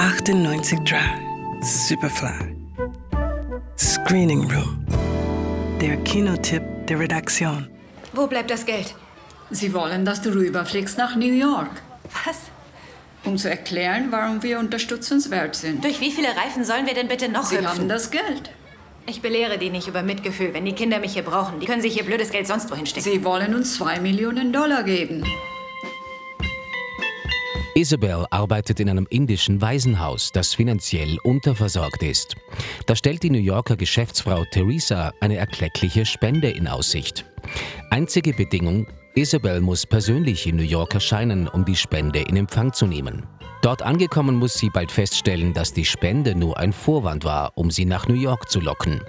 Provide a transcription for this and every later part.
98 Drive, Superfly. Screening Room. Der Kinotipp der Redaktion. Wo bleibt das Geld? Sie wollen, dass du rüberfliegst nach New York. Was? Um zu erklären, warum wir unterstützenswert sind. Durch wie viele Reifen sollen wir denn bitte noch Sie hüpfen? haben das Geld. Ich belehre die nicht über Mitgefühl, wenn die Kinder mich hier brauchen. Die können sich ihr blödes Geld sonst wohin stecken. Sie wollen uns zwei Millionen Dollar geben. Isabel arbeitet in einem indischen Waisenhaus, das finanziell unterversorgt ist. Da stellt die New Yorker Geschäftsfrau Theresa eine erkleckliche Spende in Aussicht. Einzige Bedingung, Isabel muss persönlich in New York erscheinen, um die Spende in Empfang zu nehmen. Dort angekommen muss sie bald feststellen, dass die Spende nur ein Vorwand war, um sie nach New York zu locken.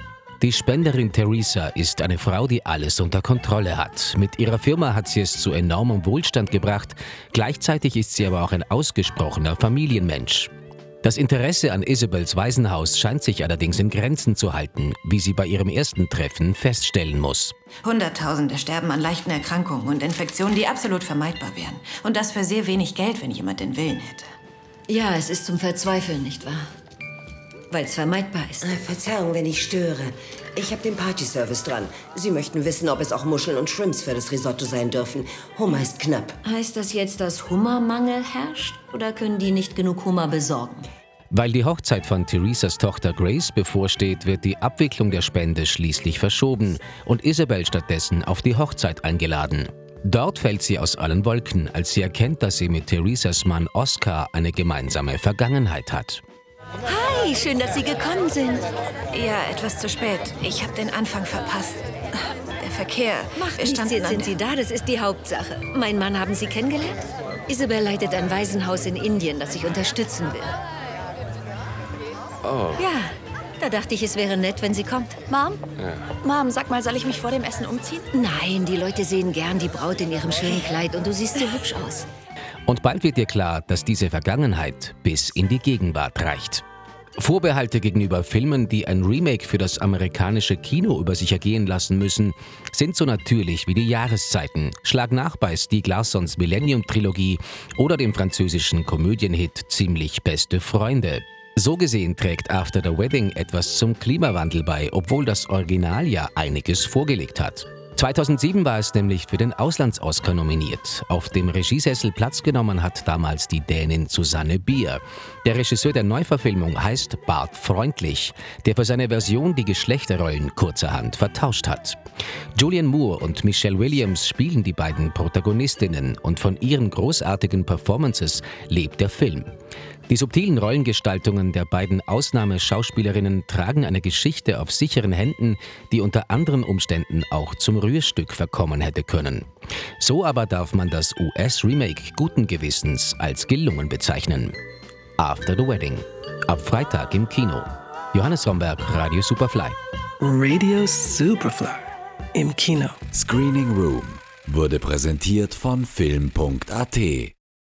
Die Spenderin Theresa ist eine Frau, die alles unter Kontrolle hat. Mit ihrer Firma hat sie es zu enormem Wohlstand gebracht. Gleichzeitig ist sie aber auch ein ausgesprochener Familienmensch. Das Interesse an Isabels Waisenhaus scheint sich allerdings in Grenzen zu halten, wie sie bei ihrem ersten Treffen feststellen muss. Hunderttausende sterben an leichten Erkrankungen und Infektionen, die absolut vermeidbar wären. Und das für sehr wenig Geld, wenn jemand den Willen hätte. Ja, es ist zum Verzweifeln, nicht wahr? Weil es vermeidbar ist. Äh, Verzeihung, wenn ich störe. Ich habe den Party-Service dran. Sie möchten wissen, ob es auch Muscheln und Shrimps für das Risotto sein dürfen. Hummer ist knapp. Heißt das jetzt, dass Hummermangel herrscht? Oder können die nicht genug Hummer besorgen? Weil die Hochzeit von Theresas Tochter Grace bevorsteht, wird die Abwicklung der Spende schließlich verschoben und Isabel stattdessen auf die Hochzeit eingeladen. Dort fällt sie aus allen Wolken, als sie erkennt, dass sie mit Theresas Mann Oscar eine gemeinsame Vergangenheit hat. Hi, schön, dass Sie gekommen sind. Ja, etwas zu spät. Ich habe den Anfang verpasst. Der Verkehr. Macht wir nichts, jetzt sind Sie da, das ist die Hauptsache. Mein Mann haben Sie kennengelernt? Isabel leitet ein Waisenhaus in Indien, das ich unterstützen will. Oh. Ja, da dachte ich, es wäre nett, wenn sie kommt. Mom? Mom, sag mal, soll ich mich vor dem Essen umziehen? Nein, die Leute sehen gern die Braut in ihrem schönen Kleid und du siehst so hübsch aus. Und bald wird dir klar, dass diese Vergangenheit bis in die Gegenwart reicht. Vorbehalte gegenüber Filmen, die ein Remake für das amerikanische Kino über sich ergehen lassen müssen, sind so natürlich wie die Jahreszeiten. Schlag nach bei Stieg Larssons Millennium-Trilogie oder dem französischen Komödienhit Ziemlich beste Freunde. So gesehen trägt After the Wedding etwas zum Klimawandel bei, obwohl das Original ja einiges vorgelegt hat. 2007 war es nämlich für den Auslands-Oscar nominiert. Auf dem Regiesessel Platz genommen hat damals die Dänin Susanne Bier. Der Regisseur der Neuverfilmung heißt Bart Freundlich, der für seine Version die Geschlechterrollen kurzerhand vertauscht hat. Julian Moore und Michelle Williams spielen die beiden Protagonistinnen und von ihren großartigen Performances lebt der Film. Die subtilen Rollengestaltungen der beiden Ausnahmeschauspielerinnen tragen eine Geschichte auf sicheren Händen, die unter anderen Umständen auch zum Rührstück verkommen hätte können. So aber darf man das US-Remake guten Gewissens als gelungen bezeichnen. After the Wedding. Ab Freitag im Kino. Johannes Romberg, Radio Superfly. Radio Superfly. Im Kino. Screening Room wurde präsentiert von Film.at.